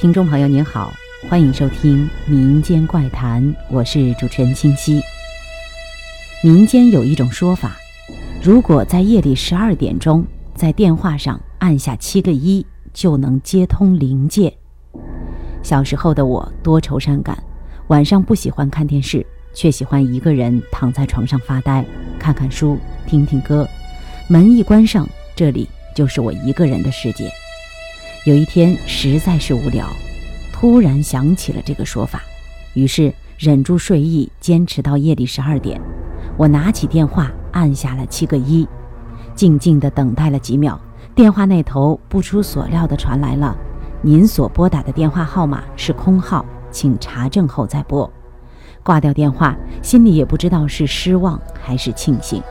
听众朋友您好，欢迎收听民间怪谈，我是主持人清晰。民间有一种说法，如果在夜里十二点钟在电话上按下七个一，就能接通灵界。小时候的我多愁善感，晚上不喜欢看电视，却喜欢一个人躺在床上发呆，看看书，听听歌。门一关上，这里就是我一个人的世界。有一天实在是无聊，突然想起了这个说法，于是忍住睡意，坚持到夜里十二点。我拿起电话，按下了七个一，静静地等待了几秒，电话那头不出所料地传来了：“您所拨打的电话号码是空号，请查证后再拨。”挂掉电话，心里也不知道是失望还是庆幸。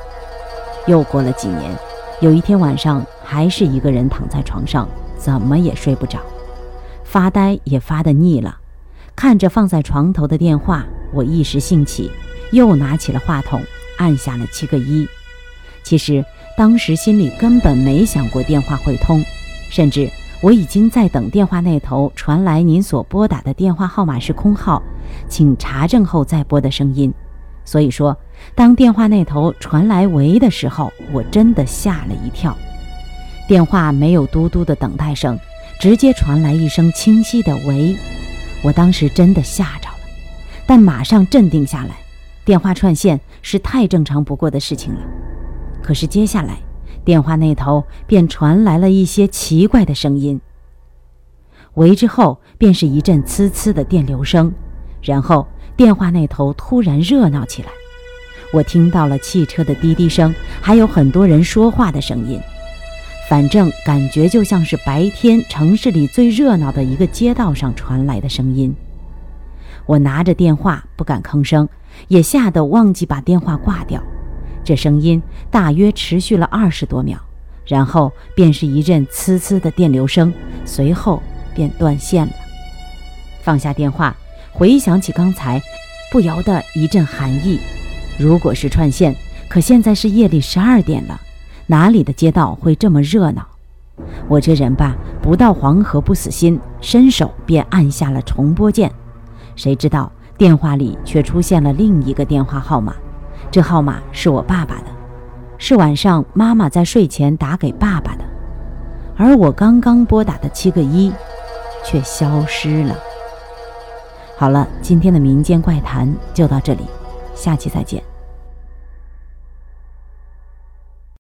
又过了几年，有一天晚上，还是一个人躺在床上。怎么也睡不着，发呆也发得腻了，看着放在床头的电话，我一时兴起，又拿起了话筒，按下了七个一。其实当时心里根本没想过电话会通，甚至我已经在等电话那头传来您所拨打的电话号码是空号，请查证后再拨的声音。所以说，当电话那头传来“喂”的时候，我真的吓了一跳。电话没有嘟嘟的等待声，直接传来一声清晰的“喂”，我当时真的吓着了，但马上镇定下来。电话串线是太正常不过的事情了。可是接下来，电话那头便传来了一些奇怪的声音。喂之后便是一阵呲呲的电流声，然后电话那头突然热闹起来，我听到了汽车的滴滴声，还有很多人说话的声音。反正感觉就像是白天城市里最热闹的一个街道上传来的声音。我拿着电话不敢吭声，也吓得忘记把电话挂掉。这声音大约持续了二十多秒，然后便是一阵呲呲的电流声，随后便断线了。放下电话，回想起刚才，不由得一阵寒意。如果是串线，可现在是夜里十二点了。哪里的街道会这么热闹？我这人吧，不到黄河不死心，伸手便按下了重播键。谁知道电话里却出现了另一个电话号码，这号码是我爸爸的，是晚上妈妈在睡前打给爸爸的，而我刚刚拨打的七个一，却消失了。好了，今天的民间怪谈就到这里，下期再见。